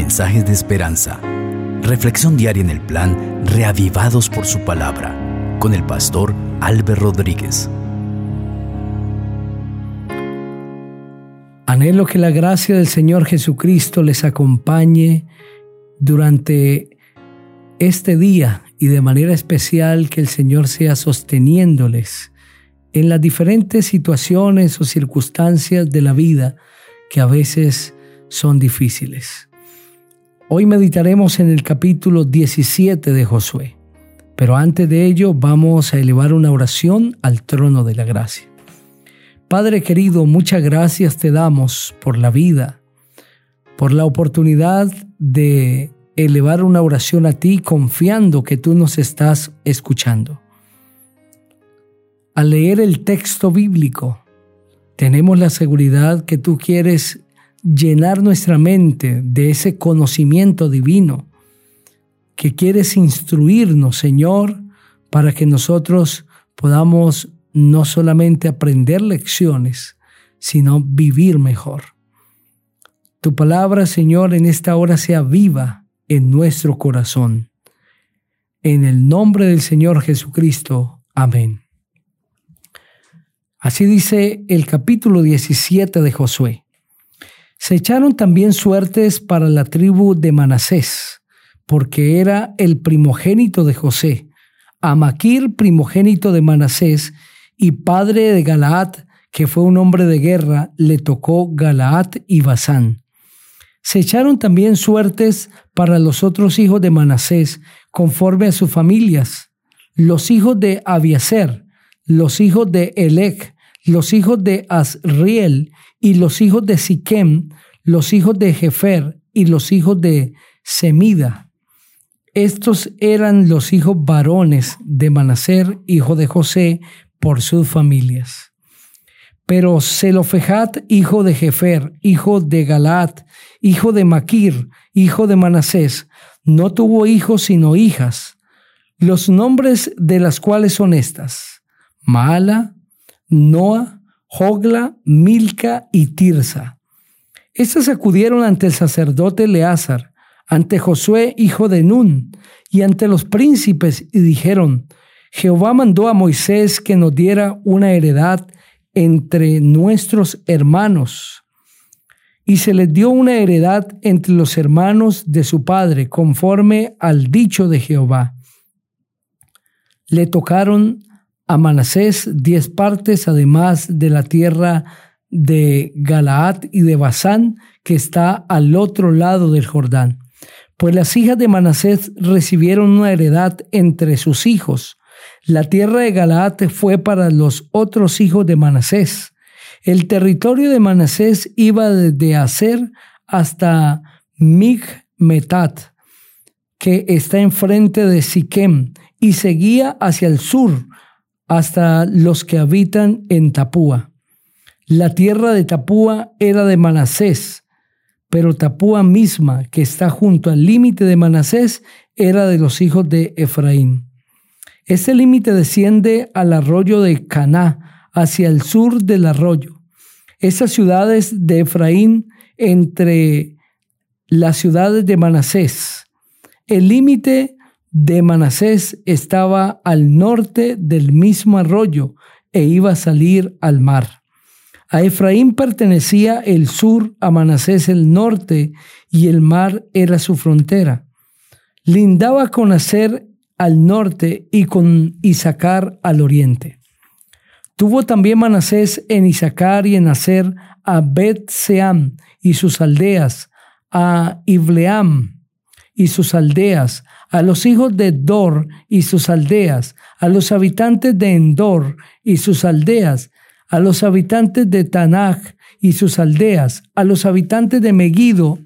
mensajes de esperanza. Reflexión diaria en el plan Reavivados por su palabra con el pastor Álvaro Rodríguez. Anhelo que la gracia del Señor Jesucristo les acompañe durante este día y de manera especial que el Señor sea sosteniéndoles en las diferentes situaciones o circunstancias de la vida que a veces son difíciles. Hoy meditaremos en el capítulo 17 de Josué, pero antes de ello vamos a elevar una oración al trono de la gracia. Padre querido, muchas gracias te damos por la vida, por la oportunidad de elevar una oración a ti confiando que tú nos estás escuchando. Al leer el texto bíblico, tenemos la seguridad que tú quieres llenar nuestra mente de ese conocimiento divino, que quieres instruirnos, Señor, para que nosotros podamos no solamente aprender lecciones, sino vivir mejor. Tu palabra, Señor, en esta hora sea viva en nuestro corazón. En el nombre del Señor Jesucristo. Amén. Así dice el capítulo 17 de Josué. Se echaron también suertes para la tribu de Manasés, porque era el primogénito de José, Amaquir primogénito de Manasés y padre de Galaad, que fue un hombre de guerra, le tocó Galaad y Basán. Se echaron también suertes para los otros hijos de Manasés, conforme a sus familias, los hijos de Abiaser, los hijos de Elec, los hijos de Asriel y los hijos de Siquem, los hijos de Jefer y los hijos de Semida. Estos eran los hijos varones de Manaser, hijo de José, por sus familias. Pero Zelofejat, hijo de Jefer, hijo de Galat, hijo de Maquir, hijo de Manasés, no tuvo hijos sino hijas, los nombres de las cuales son estas: Mala, Noa, Jogla, Milca y Tirsa. Estas acudieron ante el sacerdote Eleazar, ante Josué, hijo de Nun, y ante los príncipes, y dijeron, Jehová mandó a Moisés que nos diera una heredad entre nuestros hermanos. Y se les dio una heredad entre los hermanos de su padre, conforme al dicho de Jehová. Le tocaron a Manasés diez partes, además de la tierra de Galaad y de Basán, que está al otro lado del Jordán. Pues las hijas de Manasés recibieron una heredad entre sus hijos. La tierra de Galaad fue para los otros hijos de Manasés. El territorio de Manasés iba desde Aser hasta Migmetat, que está enfrente de Siquem, y seguía hacia el sur, hasta los que habitan en Tapúa. La tierra de Tapúa era de Manasés, pero Tapúa misma, que está junto al límite de Manasés, era de los hijos de Efraín. Este límite desciende al arroyo de Caná, hacia el sur del arroyo. Esas ciudades de Efraín entre las ciudades de Manasés. El límite de Manasés estaba al norte del mismo arroyo e iba a salir al mar. A Efraín pertenecía el sur, a Manasés el norte, y el mar era su frontera. Lindaba con Aser al norte y con Isaacar al oriente. Tuvo también Manasés en Isaacar y en Aser a Bet-Seam y sus aldeas, a Ibleam y sus aldeas, a los hijos de Dor y sus aldeas, a los habitantes de Endor y sus aldeas, a los habitantes de Tanaj y sus aldeas, a los habitantes de Megiddo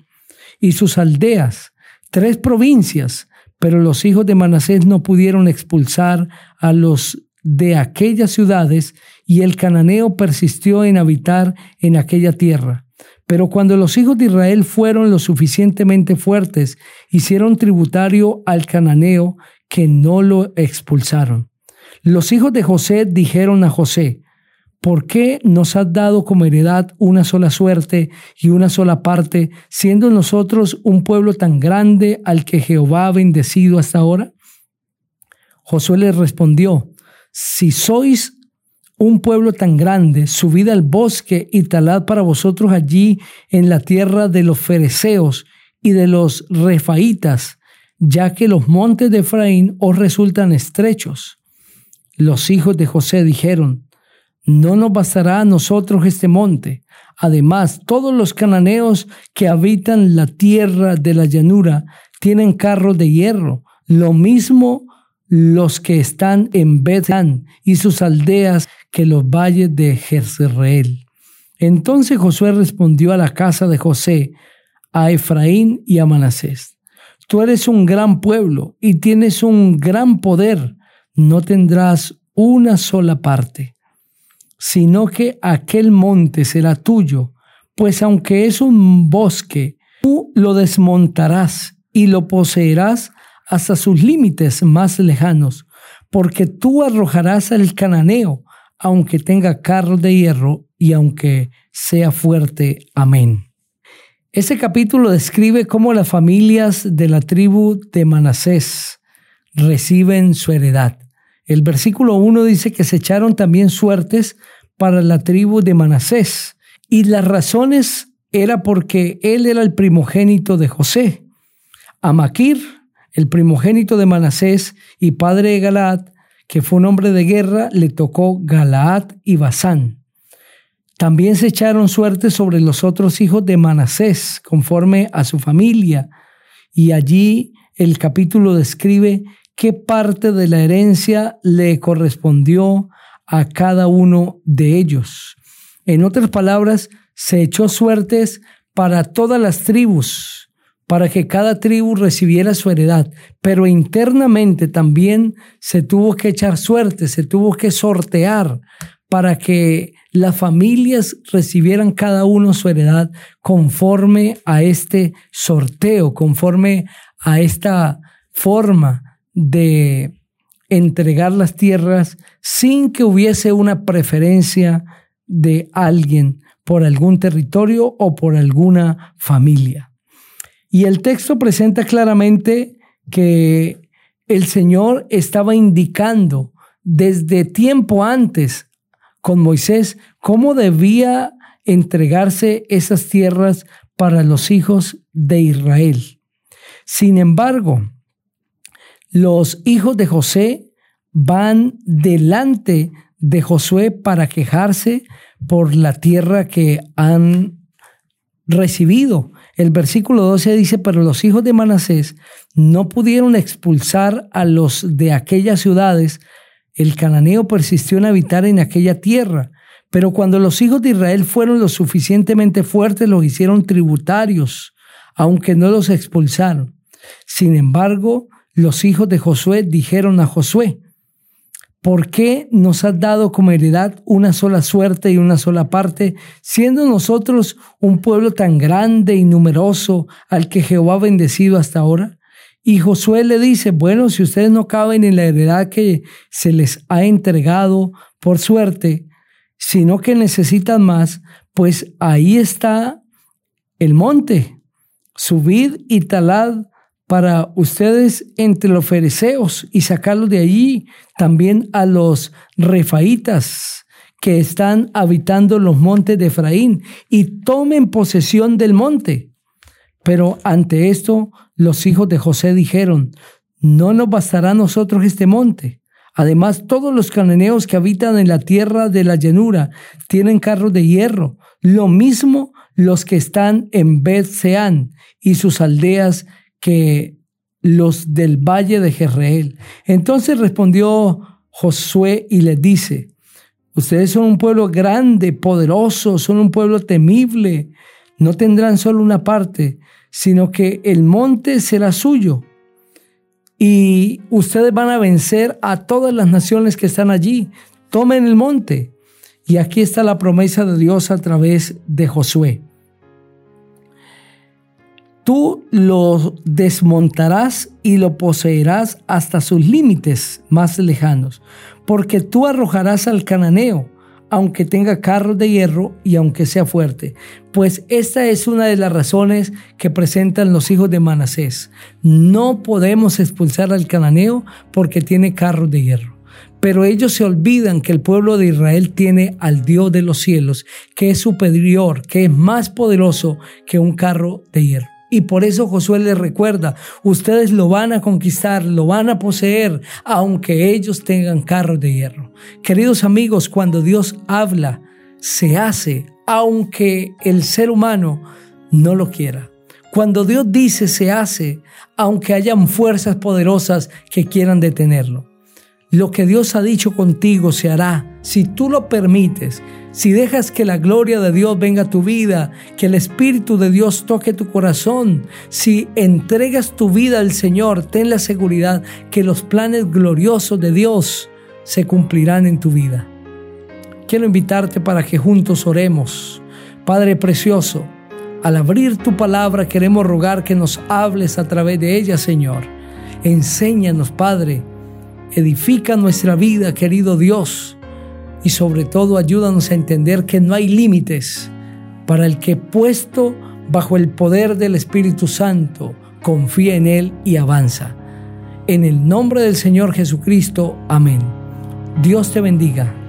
y sus aldeas, tres provincias, pero los hijos de Manasés no pudieron expulsar a los de aquellas ciudades y el cananeo persistió en habitar en aquella tierra. Pero cuando los hijos de Israel fueron lo suficientemente fuertes, hicieron tributario al cananeo que no lo expulsaron. Los hijos de José dijeron a José, ¿por qué nos has dado como heredad una sola suerte y una sola parte, siendo nosotros un pueblo tan grande al que Jehová ha bendecido hasta ahora? Josué le respondió, si sois un pueblo tan grande, subid al bosque y talad para vosotros allí en la tierra de los fereceos y de los refaitas, ya que los montes de Efraín os resultan estrechos. Los hijos de José dijeron, no nos bastará a nosotros este monte. Además, todos los cananeos que habitan la tierra de la llanura tienen carros de hierro, lo mismo los que están en Bethán y sus aldeas que los valles de Jezreel. Entonces Josué respondió a la casa de José, a Efraín y a Manasés, tú eres un gran pueblo y tienes un gran poder, no tendrás una sola parte, sino que aquel monte será tuyo, pues aunque es un bosque, tú lo desmontarás y lo poseerás hasta sus límites más lejanos, porque tú arrojarás al cananeo, aunque tenga carros de hierro y aunque sea fuerte. Amén. Este capítulo describe cómo las familias de la tribu de Manasés reciben su heredad. El versículo 1 dice que se echaron también suertes para la tribu de Manasés y las razones era porque él era el primogénito de José. A Maquir, el primogénito de Manasés y padre de Galaad, que fue un hombre de guerra, le tocó Galaad y Basán. También se echaron suerte sobre los otros hijos de Manasés, conforme a su familia, y allí el capítulo describe qué parte de la herencia le correspondió a cada uno de ellos. En otras palabras, se echó suertes para todas las tribus, para que cada tribu recibiera su heredad, pero internamente también se tuvo que echar suerte, se tuvo que sortear para que las familias recibieran cada uno su heredad conforme a este sorteo, conforme a esta forma de entregar las tierras sin que hubiese una preferencia de alguien por algún territorio o por alguna familia. Y el texto presenta claramente que el Señor estaba indicando desde tiempo antes con Moisés cómo debía entregarse esas tierras para los hijos de Israel. Sin embargo, los hijos de José van delante de Josué para quejarse por la tierra que han recibido. El versículo 12 dice, pero los hijos de Manasés no pudieron expulsar a los de aquellas ciudades. El cananeo persistió en habitar en aquella tierra. Pero cuando los hijos de Israel fueron lo suficientemente fuertes, los hicieron tributarios, aunque no los expulsaron. Sin embargo, los hijos de Josué dijeron a Josué, ¿Por qué nos has dado como heredad una sola suerte y una sola parte, siendo nosotros un pueblo tan grande y numeroso al que Jehová ha bendecido hasta ahora? Y Josué le dice, bueno, si ustedes no caben en la heredad que se les ha entregado por suerte, sino que necesitan más, pues ahí está el monte. Subid y talad para ustedes entre los fereceos y sacarlos de allí, también a los refaitas que están habitando los montes de Efraín y tomen posesión del monte. Pero ante esto los hijos de José dijeron, no nos bastará a nosotros este monte. Además, todos los cananeos que habitan en la tierra de la llanura tienen carros de hierro, lo mismo los que están en Bet Seán y sus aldeas que los del valle de Jezreel. Entonces respondió Josué y les dice, ustedes son un pueblo grande, poderoso, son un pueblo temible, no tendrán solo una parte, sino que el monte será suyo. Y ustedes van a vencer a todas las naciones que están allí. Tomen el monte. Y aquí está la promesa de Dios a través de Josué tú lo desmontarás y lo poseerás hasta sus límites más lejanos, porque tú arrojarás al cananeo, aunque tenga carros de hierro y aunque sea fuerte. Pues esta es una de las razones que presentan los hijos de Manasés. No podemos expulsar al cananeo porque tiene carros de hierro. Pero ellos se olvidan que el pueblo de Israel tiene al Dios de los cielos, que es superior, que es más poderoso que un carro de hierro. Y por eso Josué les recuerda, ustedes lo van a conquistar, lo van a poseer, aunque ellos tengan carros de hierro. Queridos amigos, cuando Dios habla, se hace, aunque el ser humano no lo quiera. Cuando Dios dice, se hace, aunque hayan fuerzas poderosas que quieran detenerlo. Lo que Dios ha dicho contigo se hará si tú lo permites, si dejas que la gloria de Dios venga a tu vida, que el Espíritu de Dios toque tu corazón, si entregas tu vida al Señor, ten la seguridad que los planes gloriosos de Dios se cumplirán en tu vida. Quiero invitarte para que juntos oremos. Padre precioso, al abrir tu palabra queremos rogar que nos hables a través de ella, Señor. Enséñanos, Padre, edifica nuestra vida, querido Dios y sobre todo ayúdanos a entender que no hay límites para el que puesto bajo el poder del Espíritu Santo confía en Él y avanza. En el nombre del Señor Jesucristo, amén. Dios te bendiga.